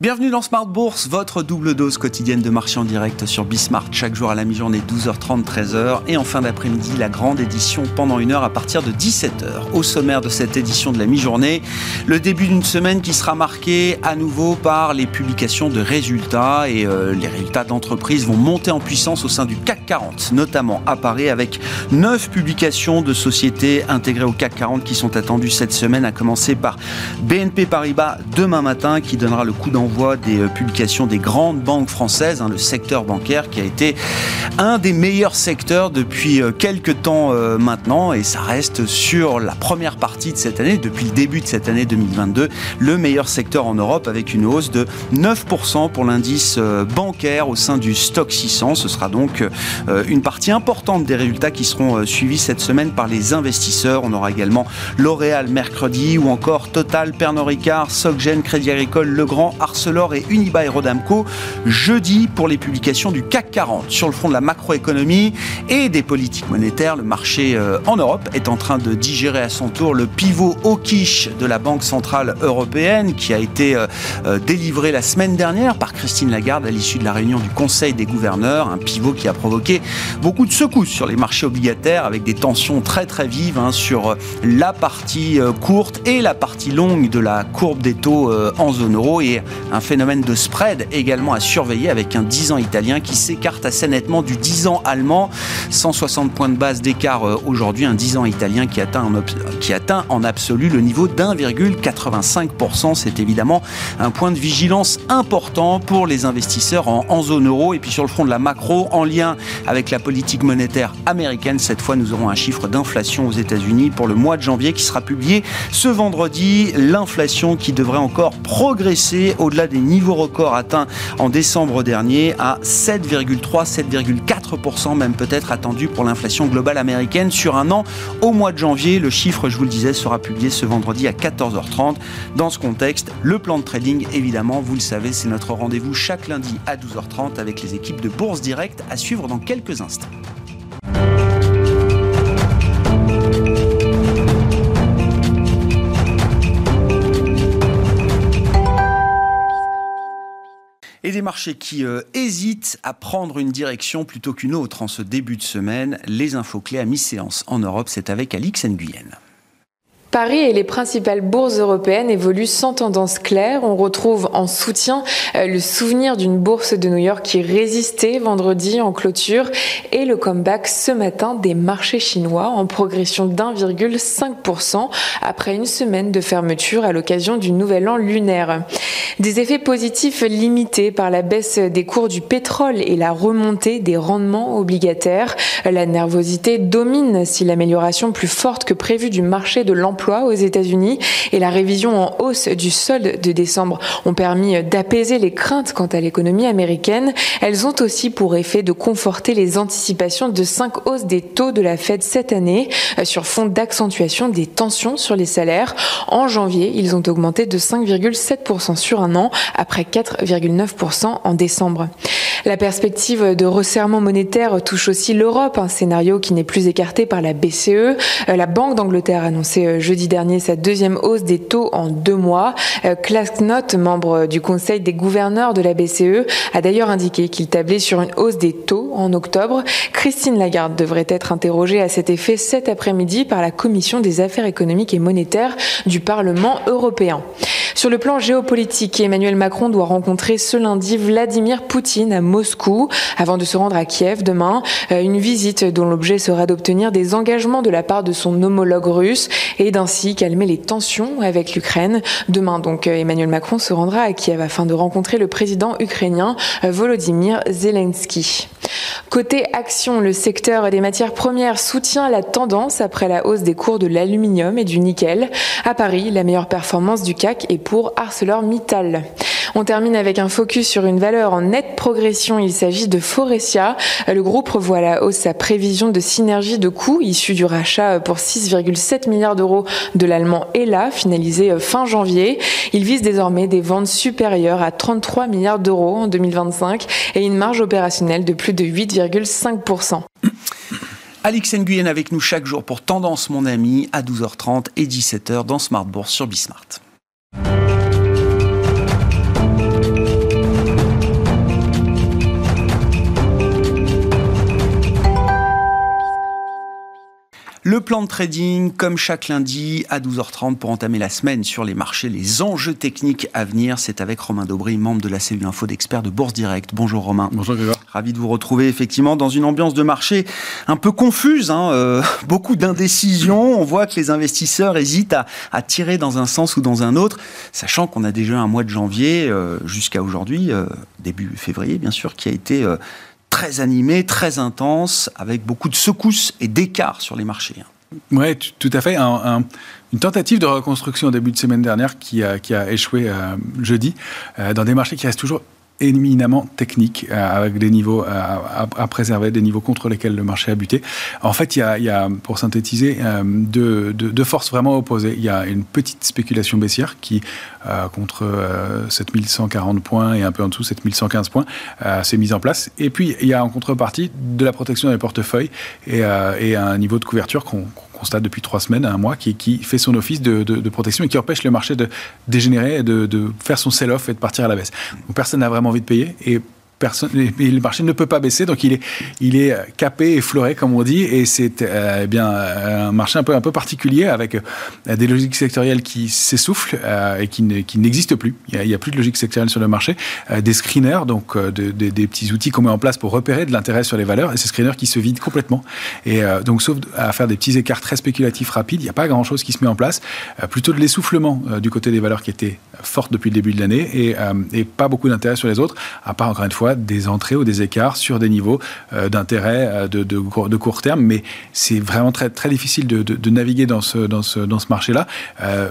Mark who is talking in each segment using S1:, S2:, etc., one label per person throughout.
S1: Bienvenue dans Smart Bourse, votre double dose quotidienne de marché en direct sur Bismart, chaque jour à la mi-journée 12h30, 13h et en fin d'après-midi la grande édition pendant une heure à partir de 17h. Au sommaire de cette édition de la mi-journée, le début d'une semaine qui sera marquée à nouveau par les publications de résultats et euh, les résultats d'entreprises vont monter en puissance au sein du CAC 40, notamment à Paris avec neuf publications de sociétés intégrées au CAC 40 qui sont attendues cette semaine, à commencer par BNP Paribas demain matin qui donnera le coup d'envoi voit des euh, publications des grandes banques françaises, hein, le secteur bancaire qui a été un des meilleurs secteurs depuis euh, quelques temps euh, maintenant et ça reste sur la première partie de cette année, depuis le début de cette année 2022, le meilleur secteur en Europe avec une hausse de 9% pour l'indice bancaire au sein du stock 600. Ce sera donc une partie importante des résultats qui seront suivis cette semaine par les investisseurs. On aura également L'Oréal mercredi ou encore Total, Pernod Ricard, Soggen, Crédit Agricole, Legrand, Arsenal Arcelor et Unibail Rodamco jeudi pour les publications du CAC 40. Sur le front de la macroéconomie et des politiques monétaires, le marché euh, en Europe est en train de digérer à son tour le pivot au quiche de la Banque Centrale Européenne qui a été euh, euh, délivré la semaine dernière par Christine Lagarde à l'issue de la réunion du Conseil des gouverneurs. Un pivot qui a provoqué beaucoup de secousses sur les marchés obligataires avec des tensions très très vives hein, sur la partie courte et la partie longue de la courbe des taux en zone euro un phénomène de spread également à surveiller avec un 10 ans italien qui s'écarte assez nettement du 10 ans allemand. 160 points de base d'écart euh, aujourd'hui, un 10 ans italien qui atteint en, qui atteint en absolu le niveau d'1,85%. C'est évidemment un point de vigilance important pour les investisseurs en, en zone euro. Et puis sur le front de la macro, en lien avec la politique monétaire américaine, cette fois nous aurons un chiffre d'inflation aux États-Unis pour le mois de janvier qui sera publié ce vendredi. L'inflation qui devrait encore progresser au-delà des niveaux records atteints en décembre dernier à 7,3, 7,4%, même peut-être attendu pour l'inflation globale américaine sur un an au mois de janvier. Le chiffre, je vous le disais, sera publié ce vendredi à 14h30. Dans ce contexte, le plan de trading, évidemment, vous le savez, c'est notre rendez-vous chaque lundi à 12h30 avec les équipes de Bourse Direct à suivre dans quelques instants. Marchés qui euh, hésitent à prendre une direction plutôt qu'une autre en ce début de semaine. Les infos clés à mi-séance en Europe, c'est avec Alix Nguyen.
S2: Paris et les principales bourses européennes évoluent sans tendance claire. On retrouve en soutien euh, le souvenir d'une bourse de New York qui résistait vendredi en clôture et le comeback ce matin des marchés chinois en progression d'1,5% après une semaine de fermeture à l'occasion du nouvel an lunaire. Des effets positifs limités par la baisse des cours du pétrole et la remontée des rendements obligataires. La nervosité domine si l'amélioration plus forte que prévue du marché de l'emploi aux États-Unis et la révision en hausse du solde de décembre ont permis d'apaiser les craintes quant à l'économie américaine. Elles ont aussi pour effet de conforter les anticipations de cinq hausses des taux de la Fed cette année euh, sur fond d'accentuation des tensions sur les salaires. En janvier, ils ont augmenté de 5,7% sur un an après 4,9% en décembre. La perspective de resserrement monétaire touche aussi l'Europe, un scénario qui n'est plus écarté par la BCE. Euh, la Banque d'Angleterre a annoncé euh, jeudi dernier sa deuxième hausse des taux en deux mois. Euh, Clasknot, membre du conseil des gouverneurs de la BCE, a d'ailleurs indiqué qu'il tablait sur une hausse des taux en octobre. Christine Lagarde devrait être interrogée à cet effet cet après-midi par la Commission des affaires économiques et monétaires du Parlement européen. Sur le plan géopolitique, Emmanuel Macron doit rencontrer ce lundi Vladimir Poutine à Moscou avant de se rendre à Kiev demain. Euh, une visite dont l'objet sera d'obtenir des engagements de la part de son homologue russe et ainsi calmer les tensions avec l'Ukraine. Demain, donc, Emmanuel Macron se rendra à Kiev afin de rencontrer le président ukrainien Volodymyr Zelensky. Côté action, le secteur des matières premières soutient la tendance après la hausse des cours de l'aluminium et du nickel. À Paris, la meilleure performance du CAC est pour ArcelorMittal. On termine avec un focus sur une valeur en nette progression. Il s'agit de Forestia. Le groupe revoit la hausse sa prévision de synergie de coûts issue du rachat pour 6,7 milliards d'euros de l'allemand ELA, finalisé fin janvier. Il vise désormais des ventes supérieures à 33 milliards d'euros en 2025 et une marge opérationnelle de plus de 8,5%.
S1: Alix Nguyen avec nous chaque jour pour Tendance mon ami à 12h30 et 17h dans Smart Bourse sur Bismart. Le plan de trading, comme chaque lundi à 12h30 pour entamer la semaine sur les marchés, les enjeux techniques à venir, c'est avec Romain Daubry, membre de la cellule info d'experts de Bourse Direct. Bonjour Romain.
S3: Bonjour Grégoire.
S1: Ravi de vous retrouver effectivement dans une ambiance de marché un peu confuse, hein, euh, beaucoup d'indécision. On voit que les investisseurs hésitent à, tirer dans un sens ou dans un autre, sachant qu'on a déjà un mois de janvier euh, jusqu'à aujourd'hui, euh, début février bien sûr, qui a été très animé, très intense, avec beaucoup de secousses et d'écarts sur les marchés.
S3: Oui, tout à fait. une tentative de reconstruction au début de semaine dernière qui a, qui a échoué euh, jeudi, euh, dans des marchés qui restent toujours éminemment technique, euh, avec des niveaux euh, à, préserver, des niveaux contre lesquels le marché a buté. En fait, il y a, il y a pour synthétiser, euh, deux, deux, forces vraiment opposées. Il y a une petite spéculation baissière qui, contre 7140 points et un peu en dessous 7115 points, s'est mise en place. Et puis, il y a en contrepartie de la protection des portefeuilles et, et un niveau de couverture qu'on constate depuis trois semaines un mois, qui, fait son office de, de, protection et qui empêche le marché de dégénérer, de, de faire son sell-off et de partir à la baisse. Donc personne n'a vraiment envie de payer. Et personne, le marché ne peut pas baisser, donc il est, est capé et floré, comme on dit, et c'est euh, eh bien un marché un peu, un peu particulier avec euh, des logiques sectorielles qui s'essoufflent euh, et qui, n'existent plus. Il n'y a, plus de logique sectorielle sur le marché. des screeners, donc des petits outils qu'on met en place pour repérer de l'intérêt sur les valeurs, et ces screeners qui se vident complètement. Et donc, sauf à faire des petits écarts très spéculatifs rapides, il n'y a pas grand-chose qui se met en place. plutôt de l'essoufflement du côté des valeurs qui étaient fortes depuis le début de l'année, et, et pas beaucoup d'intérêt sur les autres, à part encore une fois des entrées ou des écarts sur des niveaux euh, d'intérêt euh, de, de, court terme, mais c'est vraiment très, très difficile de, naviguer dans ce, dans ce, dans ce marché-là euh,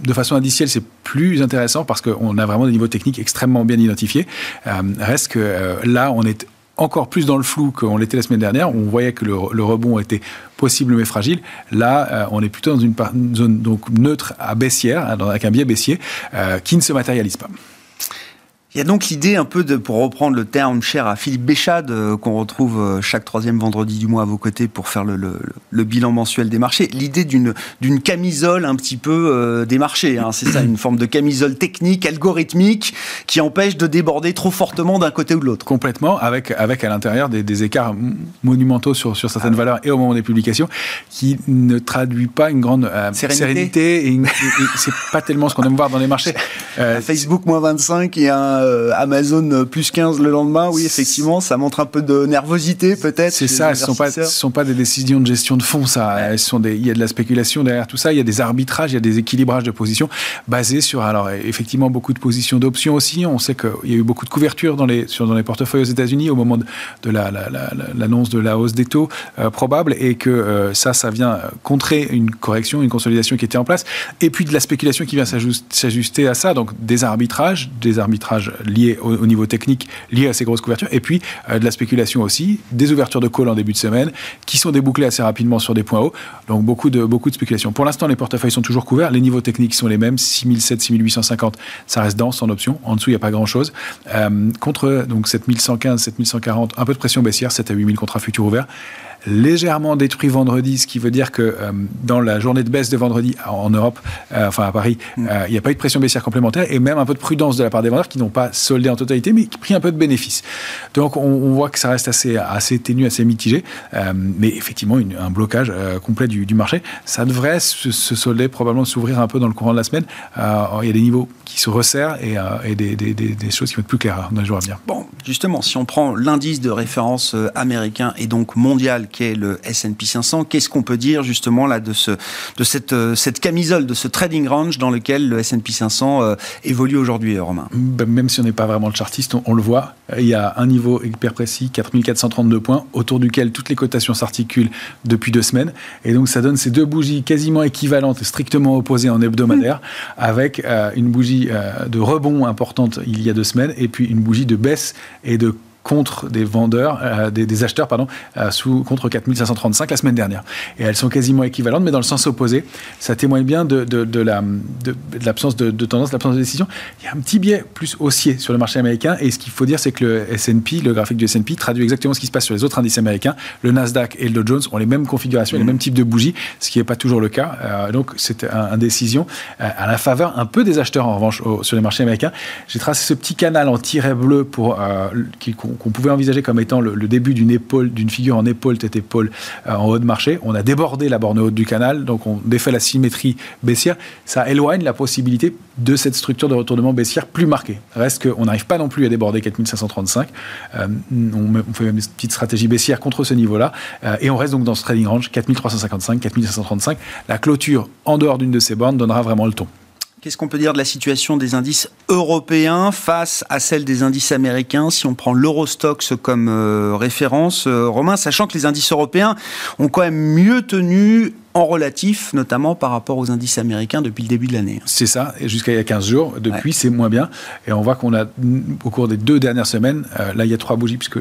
S3: de façon indicielle, c'est plus intéressant parce qu'on a vraiment des niveaux techniques extrêmement bien identifiés. reste que là, on est encore plus dans le flou qu'on l'était la semaine dernière. On voyait que le, rebond était possible mais fragile. Là, on est plutôt dans une, zone donc neutre à baissière, hein, avec un biais baissier, qui ne se matérialise pas.
S1: Il y a donc l'idée un peu de, pour reprendre le terme cher à Philippe Béchade, euh, qu'on retrouve euh, chaque troisième vendredi du mois à vos côtés pour faire le, le, bilan mensuel des marchés, l'idée d'une, d'une camisole un petit peu euh, des marchés. Hein, c'est ça, une forme de camisole technique, algorithmique, qui empêche de déborder trop fortement d'un côté ou de l'autre.
S3: Complètement, avec, avec à l'intérieur des, des écarts monumentaux sur, sur certaines ah valeurs et au moment des publications, qui ne traduit pas une grande sérénité. et, c'est pas tellement ce qu'on aime voir dans les marchés.
S1: Facebook moins 25 et un euh, Amazon euh, plus 15 le lendemain, oui, effectivement, ça montre un peu de nervosité peut-être.
S3: C'est ça, ce ne sont, pas, sont pas des décisions de gestion de fonds, ça. Elles sont des, il y a de la spéculation derrière tout ça, il y a des arbitrages, il y a des équilibrages de positions basés sur, alors effectivement, beaucoup de positions d'options aussi. On sait qu'il y a eu beaucoup de couverture dans les, sur, dans les portefeuilles aux États-Unis au moment de, l'annonce de la hausse des taux euh, probable et que ça, ça vient contrer une correction, une consolidation qui était en place. Et puis de la spéculation qui vient s'ajuster à ça, donc des arbitrages, des arbitrages liés au, niveau technique, liés à ces grosses couvertures, et puis euh, de la spéculation aussi, des ouvertures de call en début de semaine, qui sont débouclées assez rapidement sur des points hauts, donc beaucoup de, beaucoup de spéculation. Pour l'instant, les portefeuilles sont toujours couverts, les niveaux techniques sont les mêmes, 6700, 6850, ça reste dense en option, en dessous, il n'y a pas grand-chose. Euh, contre donc 7115, 7140, un peu de pression baissière, 7 à 8000 contrats futurs ouverts légèrement détruit vendredi, ce qui veut dire que euh, dans la journée de baisse de vendredi en Europe, euh, enfin à Paris, mm. euh, il n'y a pas eu de pression baissière complémentaire et même un peu de prudence de la part des vendeurs qui n'ont pas soldé en totalité, mais qui pris un peu de bénéfice. Donc on, voit que ça reste assez, assez ténu, assez mitigé, mais effectivement un blocage complet du, marché. Ça devrait se, solder, probablement s'ouvrir un peu dans le courant de la semaine. il y a des niveaux qui se resserrent et, des, des, choses qui vont être plus claires dans les jours à venir.
S1: Bon, justement, si on prend l'indice de référence américain et donc mondial qui est le S&P 500. Qu'est-ce qu'on peut dire justement là de, ce, de cette, euh, cette camisole, de ce trading range dans lequel le S&P 500 euh, évolue aujourd'hui, euh, Romain?
S3: Ben, Même si on n'est pas vraiment le chartiste, on, le voit. Il y a un niveau hyper précis, 4432 points, autour duquel toutes les cotations s'articulent depuis deux semaines. Et donc ça donne ces deux bougies quasiment équivalentes et strictement opposées en hebdomadaire, mmh. avec une bougie de rebond importante il y a deux semaines, et puis une bougie de baisse et de contre des vendeurs, euh, des, acheteurs, pardon, euh, sous, contre 4535 la semaine dernière. Et elles sont quasiment équivalentes, mais dans le sens opposé. Ça témoigne bien de, de, la, de, l'absence de, tendance, de l'absence de décision. Il y a un petit biais plus haussier sur le marché américain. Et ce qu'il faut dire, c'est que le S&P, le graphique du S&P, traduit exactement ce qui se passe sur les autres indices américains. Le Nasdaq et le Dow Jones ont les mêmes configurations, les mêmes types de bougies, ce qui n'est pas toujours le cas. Euh, donc, c'est un, décision à la faveur un peu des acheteurs, en revanche, sur les marchés américains. J'ai tracé ce petit canal en tiret bleu pour, qui qu'on pouvait envisager comme étant le, début d'une épaule, d'une figure en épaule, tête épaule euh, en haut de marché. On a débordé la borne haute du canal, donc on défait la symétrie baissière. Ça éloigne la possibilité de cette structure de retournement baissière plus marquée. Reste qu'on n'arrive pas non plus à déborder 4535. Euh, on, fait une petite stratégie baissière contre ce niveau-là, euh, et on reste donc dans ce trading range 4355, 4535. La clôture en dehors d'une de ces bornes donnera vraiment le ton.
S1: Qu'est-ce qu'on peut dire de la situation des indices européens face à celle des indices américains si on prend l'Eurostox comme euh, référence, Romain, sachant que les indices européens ont quand même mieux tenu en relatif, notamment par rapport aux indices américains depuis le début de l'année.
S3: C'est ça, et jusqu'à il y a 15 jours. Depuis, c'est moins bien. Et on voit qu'on a, au cours des deux dernières semaines, euh, là, il y a trois bougies, puisque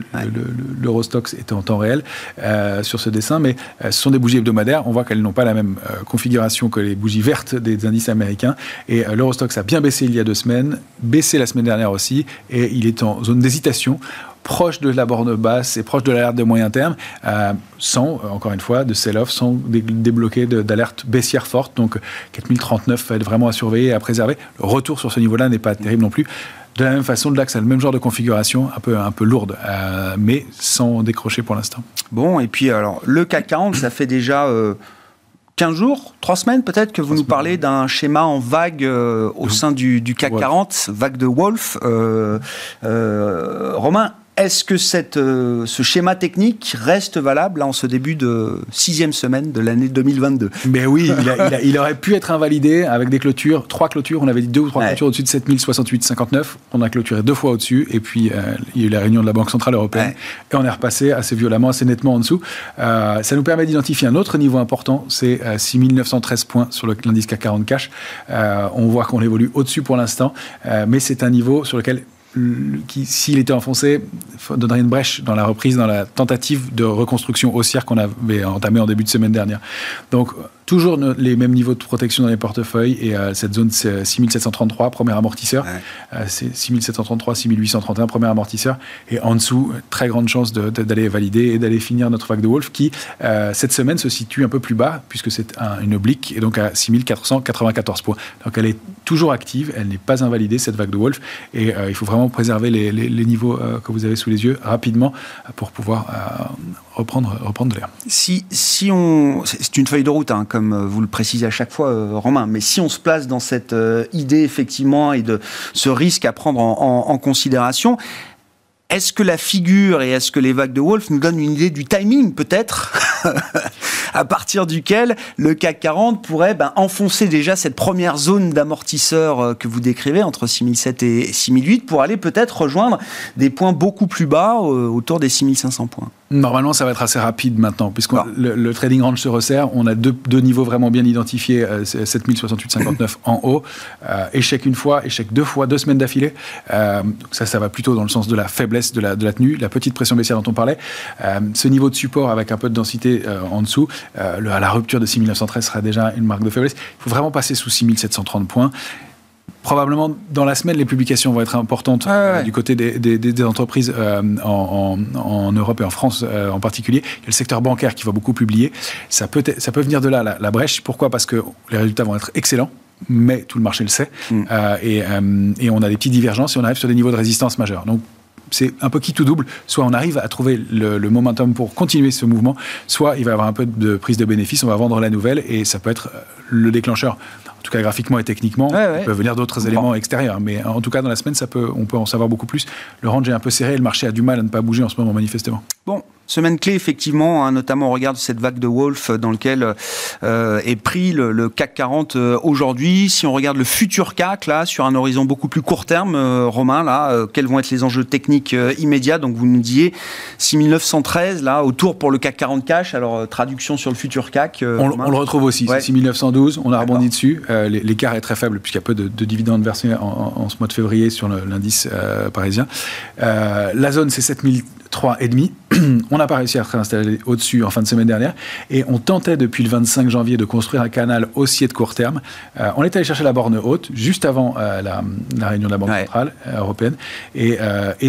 S3: l'Eurostox était en temps réel euh, sur ce dessin, mais euh, ce sont des bougies hebdomadaires. On voit qu'elles n'ont pas la même configuration que les bougies vertes des indices américains. Et l'Eurostox a bien baissé il y a deux semaines, baissé la semaine dernière aussi, et il est en zone d'hésitation proche de la borne basse et proche de l'alerte de moyen terme, euh, sans, euh, encore une fois, de sell-off, sans débloquer d'alerte baissière forte. Donc 4039 va être vraiment à surveiller et à préserver. Le retour sur ce niveau-là n'est pas terrible non plus. De la même façon, le DAX a le même genre de configuration, un peu, un peu lourde, euh, mais sans décrocher pour l'instant.
S1: Bon, et puis alors, le CAC 40, ça fait déjà... 15 jours, 3 semaines peut-être, que vous nous parlez d'un schéma en vague au sein du, CAC 40, vague de Wolf. Romain, est-ce que cette, euh, ce schéma technique reste valable là, en ce début de sixième semaine de l'année 2022
S3: Mais oui, il, aurait pu être invalidé avec des clôtures, trois clôtures, on avait dit deux ou trois clôtures au-dessus de 7068,59. On a clôturé deux fois au-dessus, et puis euh, il y a eu la réunion de la Banque Centrale Européenne, et on est repassé assez violemment, assez nettement en dessous. Euh, ça nous permet d'identifier un autre niveau important, c'est 6913 points sur l'indice CAC 40 cash. on voit qu'on évolue au-dessus pour l'instant, mais c'est un niveau sur lequel s'il était enfoncé, donnerait une brèche dans la reprise, dans la tentative de reconstruction haussière qu'on avait entamée en début de semaine dernière. Donc, toujours les mêmes niveaux de protection dans les portefeuilles et euh, cette zone c'est 6733 premier amortisseur. Euh, c'est 6733 6831 premier amortisseur. Et en dessous très grande chance d'aller valider et d'aller finir notre vague de Wolf qui euh, cette semaine se situe un peu plus bas puisque c'est une oblique et donc à 6494 points. Donc elle est toujours active elle n'est pas invalidée cette vague de Wolf. Et il faut vraiment préserver les, les niveaux que vous avez sous les yeux rapidement pour pouvoir reprendre, reprendre de l'air.
S1: Si, si on, c'est une feuille de route, hein, comme vous le précisez à chaque fois, euh, Romain, mais si on se place dans cette euh, idée effectivement et de ce risque à prendre en, considération, est-ce que la figure et est-ce que les vagues de Wolf nous donnent une idée du timing peut-être? à partir duquel le CAC 40 pourrait ben, enfoncer déjà cette première zone d'amortisseur euh, que vous décrivez entre 6007 et 6008 pour aller peut-être rejoindre des points beaucoup plus bas autour des 6500 points
S3: Normalement, ça va être assez rapide maintenant, puisque le, trading range se resserre. On a deux, niveaux vraiment bien identifiés, euh, 7068,59 en haut. Euh, échec une fois, échec deux fois, deux semaines d'affilée. Euh, ça, ça va plutôt dans le sens de la faiblesse de la, de la tenue, la petite pression baissière dont on parlait. Euh, ce niveau de support avec un peu de densité en dessous, à la rupture de 6913 sera déjà une marque de faiblesse. Il faut vraiment passer sous 6730 points probablement dans la semaine, les publications vont être importantes euh, du côté des, entreprises euh, en, Europe et en France euh, en particulier. Il y a le secteur bancaire qui va beaucoup publier. Ça peut, ça peut venir de là, la, brèche. Pourquoi? Parce que les résultats vont être excellents mais tout le marché le sait, mm. et, on a des petites divergences et on arrive sur des niveaux de résistance majeurs. Donc c'est un peu qui tout double. Soit on arrive à trouver le, le, momentum pour continuer ce mouvement, soit il va y avoir un peu de prise de bénéfice, on va vendre la nouvelle et ça peut être le déclencheur en tout cas graphiquement et techniquement. Il peut venir d'autres éléments extérieurs. Mais en tout cas, dans la semaine, ça peut, on peut en savoir beaucoup plus. Le range est un peu serré, le marché a du mal à ne pas bouger en ce moment, manifestement.
S1: Bon, Semaine clé, effectivement, hein, notamment au regard de cette vague de Wolf dans lequel euh, est pris le, CAC 40 euh, aujourd'hui. Si on regarde le futur CAC, là, sur un horizon beaucoup plus court terme, euh, Romain, là, quels vont être les enjeux techniques immédiats? Donc, vous nous disiez 6913, là, autour pour le CAC 40 cash. Alors, traduction sur le futur CAC.
S3: On, le retrouve aussi, 6912, on a rebondi dessus. L'écart est très faible puisqu'il y a peu de, dividendes versés en, ce mois de février sur l'indice parisien. la zone, c'est 7000 3,5. on n'a pas réussi à se réinstaller au-dessus en fin de semaine dernière. Et on tentait depuis le 25 janvier de construire un canal haussier de court terme. Euh, on est allé chercher la borne haute juste avant euh, la, réunion de la Banque centrale euh, européenne. Et,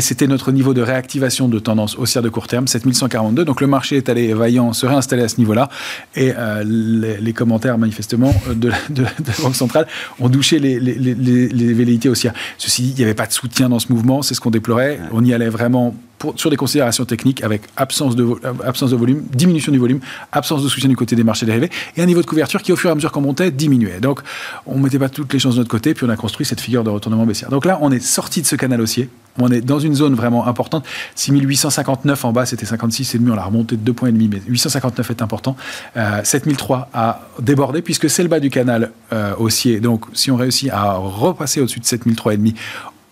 S3: c'était notre niveau de réactivation de tendance haussière de court terme, 7142. Donc le marché est allé vaillant se réinstaller à ce niveau-là. Et les, commentaires, manifestement, de, la Banque centrale ont douché les, les, velléités haussières. Ceci dit, il n'y avait pas de soutien dans ce mouvement. C'est ce qu'on déplorait. On y allait vraiment sur des considérations techniques avec absence de, absence de volume, diminution du volume, absence de soutien du côté des marchés dérivés et un niveau de couverture qui, au fur et à mesure qu'on montait, diminuait. Donc, on ne mettait pas toutes les chances de notre côté, puis on a construit cette figure de retournement baissière. Donc là, on est sorti de ce canal haussier. On est dans une zone vraiment importante. 6859 en bas, c'était 56,5. On l'a remonté de 2,5 points, mais 859 est important. Euh, 7003 a débordé puisque c'est le bas du canal euh, haussier. Donc, si on réussit à repasser au-dessus de 7003,5,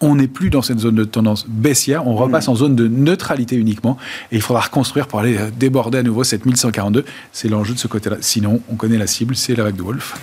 S3: on n'est plus dans cette zone de tendance baissière, on repasse mm. en zone de neutralité uniquement, et il faudra reconstruire pour aller déborder à nouveau 7142. C'est l'enjeu de ce côté-là. Sinon, on connaît la cible, c'est la vague de Wolf.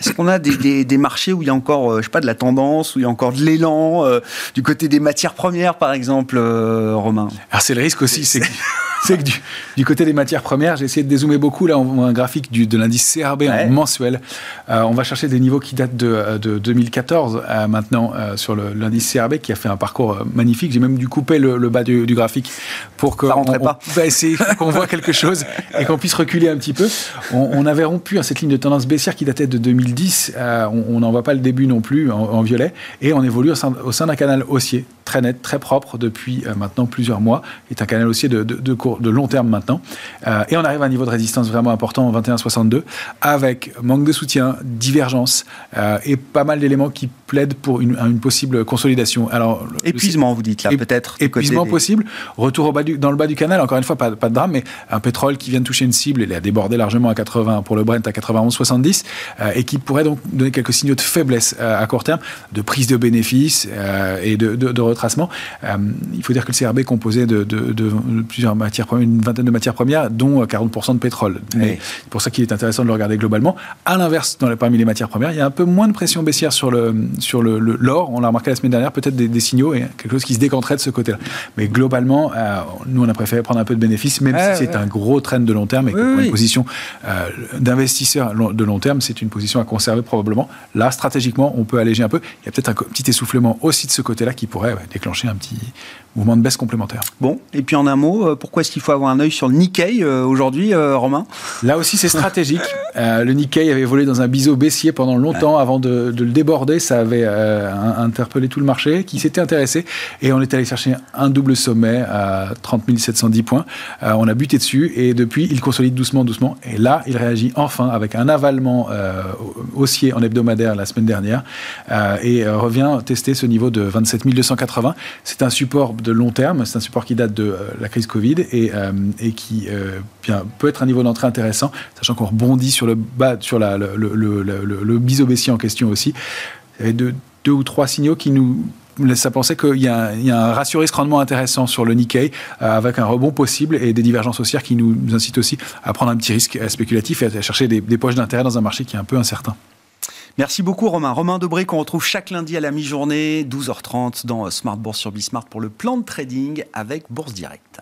S1: Est-ce qu'on a des, marchés où il y a encore, euh, je sais pas, de la tendance, où il y a encore de l'élan, euh, du côté des matières premières, par exemple, euh, Romain
S3: Alors c'est le risque aussi, c'est que du, côté des matières premières, j'ai essayé de dézoomer beaucoup. Là, on voit un graphique du, de l'indice CRB en mensuel. Euh, on va chercher des niveaux qui datent de, 2014 euh, maintenant sur l'indice CRB qui a fait un parcours magnifique. J'ai même dû couper le, bas du, graphique pour que
S1: on, pas.
S3: va essayer qu'on voit quelque chose et qu'on puisse reculer un petit peu. On, avait rompu hein, cette ligne de tendance baissière qui datait de 2010. on n'en voit pas le début non plus en, violet et on évolue au sein, au sein d'un canal haussier très net, très propre depuis maintenant plusieurs mois. est un canal haussier de, de, de de long terme maintenant. Euh, et on arrive à un niveau de résistance vraiment important en 21,62 avec manque de soutien, divergence euh, et pas mal d'éléments qui plaident pour une, une possible consolidation.
S1: Alors, épuisement, vous dites là, peut-être.
S3: Épuisement possible. Retour au bas du, dans le bas du canal, encore une fois, pas, pas, de drame, mais un pétrole qui vient de toucher une cible, il a débordé largement à 80 pour le Brent à 91,70 euh, et qui pourrait donc donner quelques signaux de faiblesse à court terme, de prise de bénéfices et de, de, retracement. il faut dire que le CRB est composé de, de plusieurs matières une vingtaine de matières premières, dont 40% de pétrole. C'est pour ça qu'il est intéressant de le regarder globalement. À l'inverse, dans parmi les matières premières, il y a un peu moins de pression baissière sur le sur le, l'or. On l'a remarqué la semaine dernière, peut-être des, signaux et quelque chose qui se décanterait de ce côté-là. Mais globalement, euh, nous, on a préféré prendre un peu de bénéfices, même si c'est un gros trend de long terme et que une position euh, d'investisseur de long terme, c'est une position à conserver probablement. Là, stratégiquement, on peut alléger un peu. Il y a peut-être un petit essoufflement aussi de ce côté-là qui pourrait déclencher un petit mouvement de baisse complémentaire.
S1: Bon, et puis en un mot, euh, pourquoi est-ce qu'il faut avoir un œil sur le Nikkei euh, aujourd'hui, euh, Romain?
S3: Là aussi, c'est stratégique. le Nikkei avait volé dans un biseau baissier pendant longtemps avant de, le déborder. Ça avait interpellé tout le marché qui s'était intéressé et on est allé chercher un double sommet à 30 710 points. on a buté dessus et depuis, il consolide doucement, doucement. Et là, il réagit enfin avec un avalement haussier en hebdomadaire la semaine dernière et revient tester ce niveau de 27 280. C'est un support de long terme. C'est un support qui date de euh, la crise Covid et, euh, qui euh, peut être un niveau d'entrée intéressant, sachant qu'on rebondit sur le bas, sur le, le, biseau baissier en question aussi. Il deux, ou trois signaux qui nous laissent à penser qu'il y, a un ratio risque-rendement intéressant sur le Nikkei, avec un rebond possible et des divergences haussières qui nous, incitent aussi à prendre un petit risque spéculatif et à chercher des poches d'intérêt dans un marché qui est un peu incertain.
S1: Merci beaucoup Romain. Romain Debré qu'on retrouve chaque lundi à la mi-journée, 12h30 dans Smart Bourse sur Bismart pour le plan de trading avec Bourse Direct.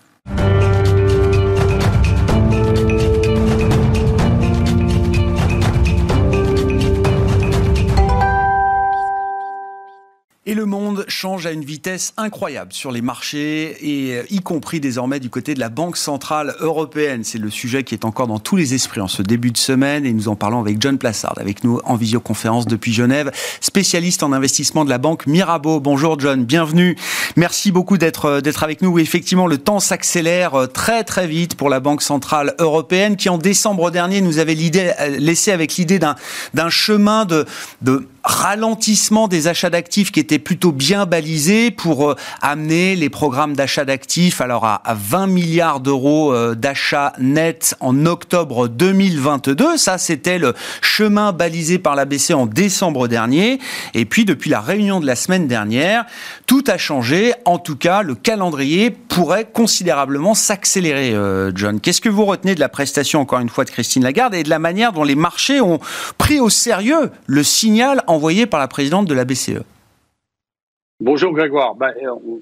S1: Et le monde change à une vitesse incroyable sur les marchés, et euh, y compris désormais du côté de la Banque Centrale Européenne. C'est le sujet qui est encore dans tous les esprits en ce début de semaine, et nous en parlons avec John Plassard, avec nous en visioconférence depuis Genève, spécialiste en investissement de la Banque Mirabeau. Bonjour John, bienvenue. Merci beaucoup d'être euh, avec nous. effectivement, le temps s'accélère euh, très très vite pour la Banque Centrale Européenne, qui en décembre dernier nous avait laissé avec l'idée d'un chemin de, de ralentissement des achats d'actifs qui était plutôt bien balisé pour euh, amener les programmes d'achat d'actifs alors à, 20 milliards d'euros euh, d'achats nets en octobre 2022. Ça, c'était le chemin balisé par la BCE en décembre dernier. Et puis, depuis la réunion de la semaine dernière, tout a changé. En tout cas, le calendrier pourrait considérablement s'accélérer, euh, John. Qu'est-ce que vous retenez de la prestation, encore une fois, de Christine Lagarde et de la manière dont les marchés ont pris au sérieux le signal en envoyé par la présidente de la BCE.
S4: Bonjour Grégoire. Ben,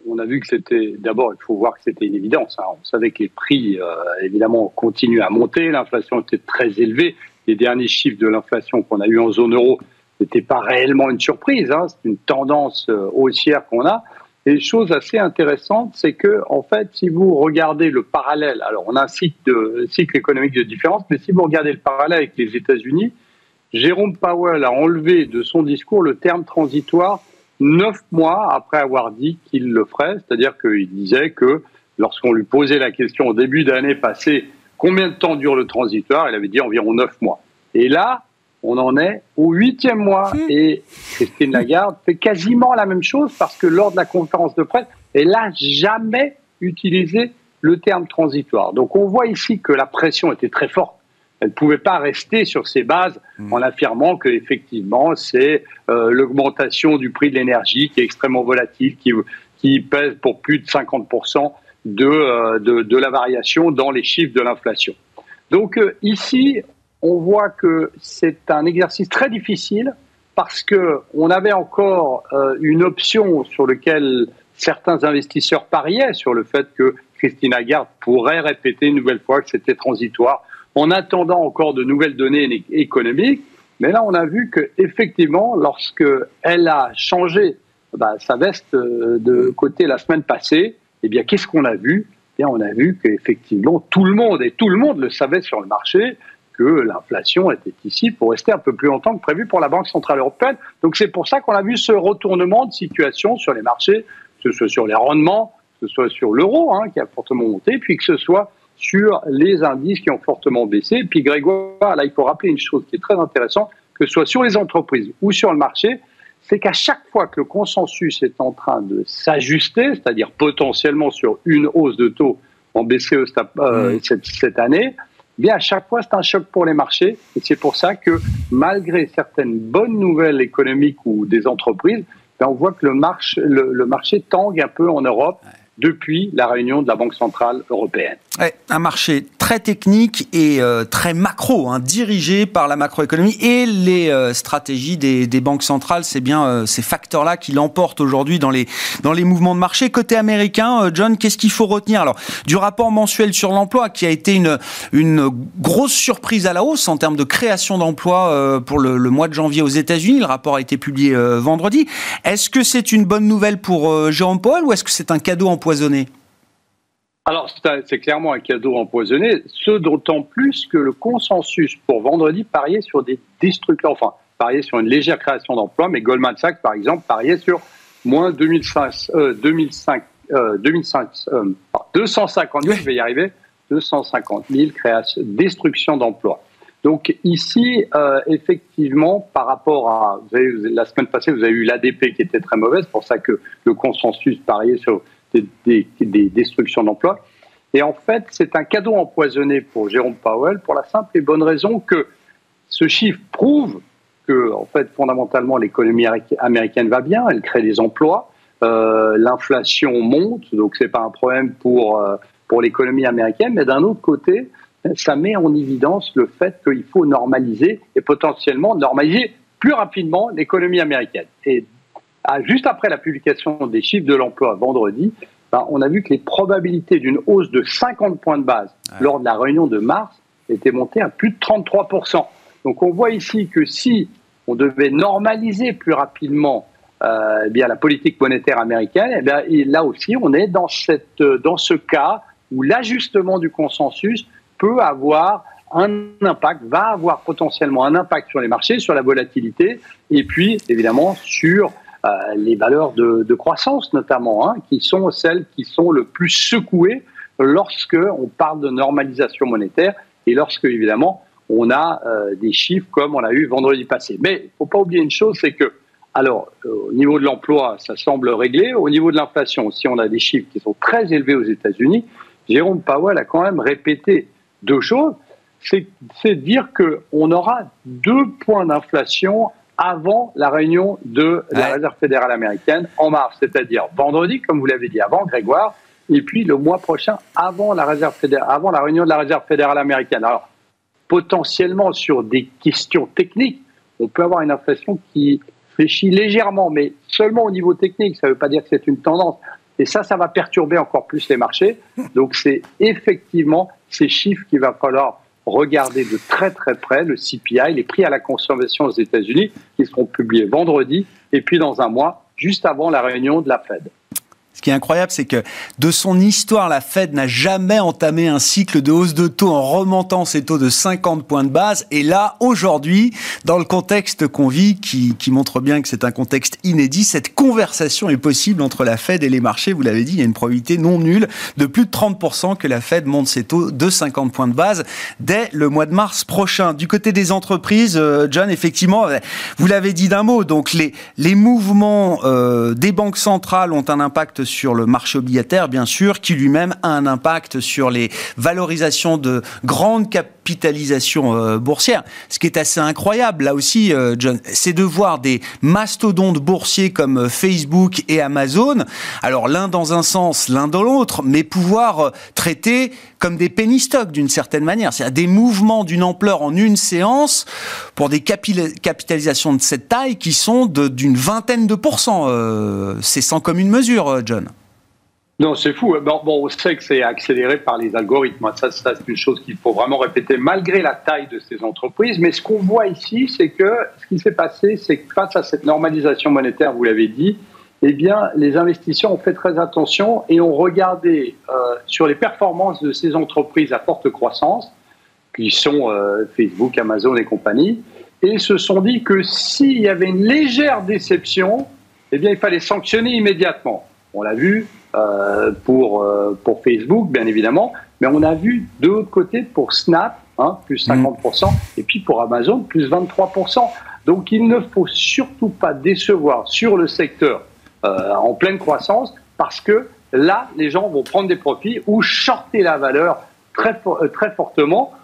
S4: on, a vu que c'était, d'abord, il faut voir que c'était une évidence. Hein. On savait que les prix, euh, évidemment, continuent à monter. L'inflation était très élevée. Les derniers chiffres de l'inflation qu'on a eu en zone euro n'étaient pas réellement une surprise. Hein. C'est une tendance euh, haussière qu'on a. Et chose assez intéressante, c'est que, en fait, si vous regardez le parallèle, alors on a un cycle, de, cycle économique de différence, mais si vous regardez le parallèle avec les États-Unis, Jérôme Powell a enlevé de son discours le terme transitoire neuf mois après avoir dit qu'il le ferait, c'est-à-dire qu'il disait que lorsqu'on lui posait la question au début d'année passée, combien de temps dure le transitoire, il avait dit environ neuf mois. Et là, on en est au huitième mois hmm. et Christine Lagarde fait quasiment la même chose parce que lors de la conférence de presse, elle n'a jamais utilisé le terme transitoire. Donc on voit ici que la pression était très forte. Elle ne pouvait pas rester sur ses bases hmm. en affirmant que effectivement c'est euh, l'augmentation du prix de l'énergie qui est extrêmement volatile, qui, qui pèse pour plus de 50% euh, de, de, la variation dans les chiffres de l'inflation. Donc euh, ici, on voit que c'est un exercice très difficile parce que on avait encore une option sur laquelle certains investisseurs pariaient sur le fait que Christine Lagarde pourrait répéter une nouvelle fois que c'était transitoire en attendant encore de nouvelles données économiques. Mais là, on a vu que effectivement, lorsque elle a changé bah, sa veste euh, de côté la semaine passée, eh bien, qu'est-ce qu'on a vu? Eh bien, on a vu qu'effectivement, tout le monde, et tout le monde le savait sur le marché, que l'inflation était ici pour rester un peu plus longtemps que prévu pour la Banque Centrale Européenne. Donc c'est pour ça qu'on a vu ce retournement de situation sur les marchés, que ce soit sur les rendements, que ce soit sur l'euro, hein, qui a fortement monté, puis que ce soit sur les indices qui ont fortement baissé. Puis Grégoire, là, il faut rappeler une chose qui est très intéressante, que ce soit sur les entreprises ou sur le marché, c'est qu'à chaque fois que le consensus est en train de s'ajuster, c'est-à-dire potentiellement sur une hausse de taux en BCE euh, cette, cette, année, eh bien à chaque fois c'est un choc pour les marchés et c'est pour ça que malgré certaines bonnes nouvelles économiques ou des entreprises, ben, on voit que le, marché tangue un peu en Europe depuis la réunion de la Banque centrale européenne.
S1: Un marché très technique et euh, très macro, hein, dirigé par la macroéconomie et les euh, stratégies des, banques centrales. C'est bien euh, ces facteurs-là qui l'emportent aujourd'hui dans les, dans les mouvements de marché. Côté américain, John, qu'est-ce qu'il faut retenir? Alors, du rapport mensuel sur l'emploi, qui a été une, une grosse surprise à la hausse en termes de création d'emplois pour le, mois de janvier aux États-Unis. Le rapport a été publié vendredi. Est-ce que c'est une bonne nouvelle pour Powell ou est-ce que c'est un cadeau en
S4: alors, c'est clairement un cadeau empoisonné, ce d'autant plus que le consensus pour vendredi pariait sur des destructeurs, enfin, pariait sur une légère création d'emplois, mais Goldman Sachs, par exemple, pariait sur moins 2005, euh, 2005, euh, 2005 euh, 250 000, je vais y arriver, 250 000 créations, destruction d'emplois. Donc ici, euh, effectivement, par rapport à vous avez, la semaine passée, vous avez eu l'ADP qui était très mauvaise, pour ça que le consensus pariait sur des, destructions d'emplois. Et en fait, c'est un cadeau empoisonné pour Jérôme Powell pour la simple et bonne raison que ce chiffre prouve que, en fait, fondamentalement, l'économie américaine va bien, elle crée des emplois, euh, l'inflation monte, donc c'est pas un problème pour euh, pour l'économie américaine. Mais d'un autre côté, ça met en évidence le fait qu'il faut normaliser et potentiellement normaliser plus rapidement l'économie américaine. Et ah, juste après la publication des chiffres de l'emploi vendredi, ben, on a vu que les probabilités d'une hausse de 50 points de base lors de la réunion de mars étaient montées à plus de 33%. Donc on voit ici que si on devait normaliser plus rapidement euh, eh bien, la politique monétaire américaine, eh bien, là aussi on est dans, cette, dans ce cas où l'ajustement du consensus peut avoir un impact, va avoir potentiellement un impact sur les marchés, sur la volatilité, et puis évidemment sur euh, les valeurs de, croissance notamment, hein, qui sont celles qui sont le plus secouées lorsque on parle de normalisation monétaire et lorsque évidemment on a euh, des chiffres comme on a eu vendredi passé. Mais il faut pas oublier une chose, c'est que alors euh, au niveau de l'emploi, ça semble réglé. Au niveau de l'inflation, si on a des chiffres qui sont très élevés aux États-Unis, Jérôme Powell a quand même répété deux choses. C'est dire qu'on aura deux points d'inflation avant la réunion de la Réserve fédérale américaine en mars, c'est-à-dire vendredi, comme vous l'avez dit avant, Grégoire, et puis le mois prochain avant la, Réserve fédérale, avant la réunion de la Réserve fédérale américaine. Alors, potentiellement sur des questions techniques, on peut avoir une inflation qui fléchit légèrement, mais seulement au niveau technique. Ça ne veut pas dire que c'est une tendance. Et ça, ça va perturber encore plus les marchés. Donc, c'est effectivement ces chiffres qu'il va falloir regarder de très très près le CPI, les prix à la consommation aux États-Unis, qui seront publiés vendredi et puis dans un mois, juste avant la réunion de la Fed.
S1: Ce qui est incroyable, c'est que de son histoire, la Fed n'a jamais entamé un cycle de hausse de taux en remontant ses taux de 50 points de base. Et là, aujourd'hui, dans le contexte qu'on vit, qui, qui montre bien que c'est un contexte inédit, cette conversation est possible entre la Fed et les marchés. Vous l'avez dit, il y a une probabilité non nulle de plus de 30% que la Fed monte ses taux de 50 points de base dès le mois de mars prochain. Du côté des entreprises, euh, John, effectivement, vous l'avez dit d'un mot, donc les, les mouvements euh, des banques centrales ont un impact sur le marché obligataire, bien sûr, qui lui-même a un impact sur les valorisations de grandes capitalisations euh, boursières. Ce qui est assez incroyable, là aussi, euh, John, c'est de voir des mastodontes boursiers comme euh, Facebook et Amazon, alors l'un dans un sens, l'un dans l'autre, mais pouvoir traiter comme des penny stocks d'une certaine manière. C'est-à-dire des mouvements d'une ampleur en une séance pour des capitalisations de cette taille qui sont d'une vingtaine de pourcents. c'est sans commune mesure, John.
S4: Non, c'est fou. Bon, on sait que c'est accéléré par les algorithmes. Ça, ça c'est une chose qu'il faut vraiment répéter, malgré la taille de ces entreprises. Mais ce qu'on voit ici, c'est que ce qui s'est passé, c'est que face à cette normalisation monétaire, vous l'avez dit, eh bien, les investisseurs ont fait très attention et ont regardé euh, sur les performances de ces entreprises à forte croissance, qui sont euh, Facebook, Amazon et compagnie, et se sont dit que s'il y avait une légère déception, eh bien, il fallait sanctionner immédiatement. On l'a vu, euh, pour, euh, pour Facebook, bien évidemment, mais on a vu de l'autre côté pour Snap, hein, plus 50%, mm. et puis pour Amazon, plus 23%. Donc il ne faut surtout pas décevoir sur le secteur euh, en pleine croissance, parce que là, les gens vont prendre des profits ou shorter la valeur très, très fortement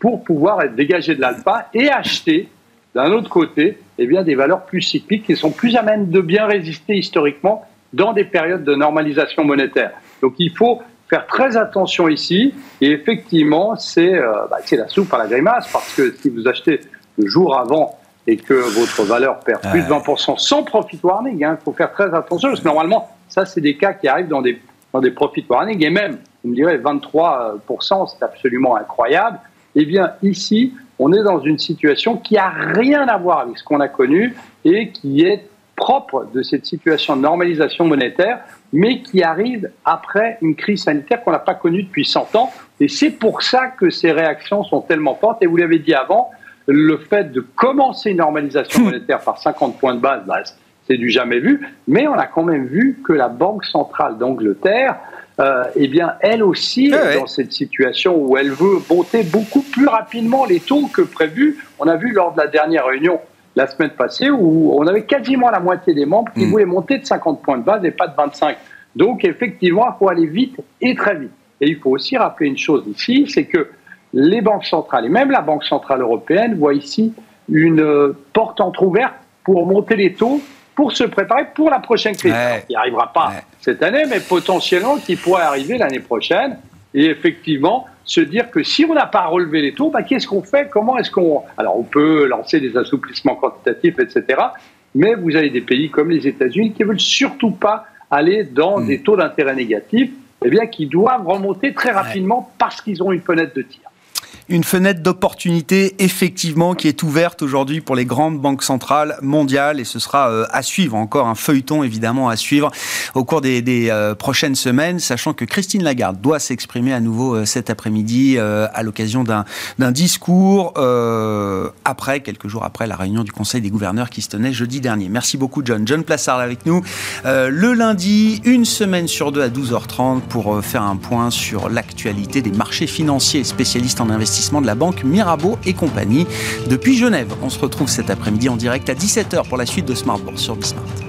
S4: pour pouvoir être dégagés de l'alpha et acheter d'un autre côté eh bien, des valeurs plus cycliques qui sont plus à même de bien résister historiquement dans des périodes de normalisation monétaire. Donc il faut faire très attention ici. Et effectivement, c'est euh, bah, la soupe à la grimace parce que si vous achetez le jour avant et que votre valeur perd plus de 20% sans profit warning, il hein, faut faire très attention parce que normalement, ça, c'est des cas qui arrivent dans des, dans des profit warning et même, vous me direz, 23%, c'est absolument incroyable. Eh bien, ici, on est dans une situation qui a rien à voir avec ce qu'on a connu et qui est propre de cette situation de normalisation monétaire, mais qui arrive après une crise sanitaire qu'on n'a pas connue depuis 100 ans. Et c'est pour ça que ces réactions sont tellement fortes. Et vous l'avez dit avant, le fait de commencer une normalisation monétaire par 50 points de base, bah, c'est du jamais vu. Mais on a quand même vu que la Banque centrale d'Angleterre, euh, eh bien, elle aussi est dans cette situation où elle veut monter beaucoup plus rapidement les taux que prévu. On a vu lors de la dernière réunion la semaine passée où on avait quasiment la moitié des membres qui hmm. voulaient monter de 50 points de base et pas de 25. Donc effectivement, il faut aller vite et très vite. Et il faut aussi rappeler une chose ici, c'est que les banques centrales et même la Banque centrale européenne voient ici une euh, porte entrouverte pour monter les taux pour se préparer pour la prochaine crise. il n'y arrivera pas cette année, mais potentiellement qui pourrait arriver l'année prochaine. Et effectivement, se dire que si on n'a pas relevé les taux, bah, qu'est-ce qu'on fait? Comment est-ce qu'on... Alors on peut lancer des assouplissements quantitatifs, etc. Mais vous avez des pays comme les États-Unis qui ne veulent surtout pas aller dans hmm. des taux d'intérêt négatifs, eh bien, qui doivent remonter très rapidement parce qu'ils ont une fenêtre de tir
S1: une fenêtre d'opportunité effectivement qui est ouverte aujourd'hui pour les grandes banques centrales mondiales et ce sera euh, à suivre, encore un feuilleton évidemment à suivre au cours des, euh, prochaines semaines, sachant que Christine Lagarde doit s'exprimer à nouveau euh, cet après-midi à l'occasion d'un discours après, quelques jours après la réunion du Conseil des gouverneurs qui se tenait jeudi dernier. Merci beaucoup John. John Plassard avec nous le lundi, une semaine sur deux à 12h30 pour faire un point sur l'actualité des marchés financiers spécialistes en investissement de la banque Mirabeau et compagnie. Depuis Genève, on se retrouve cet après-midi en direct à 17h pour la suite de Smartboard sur Bismart.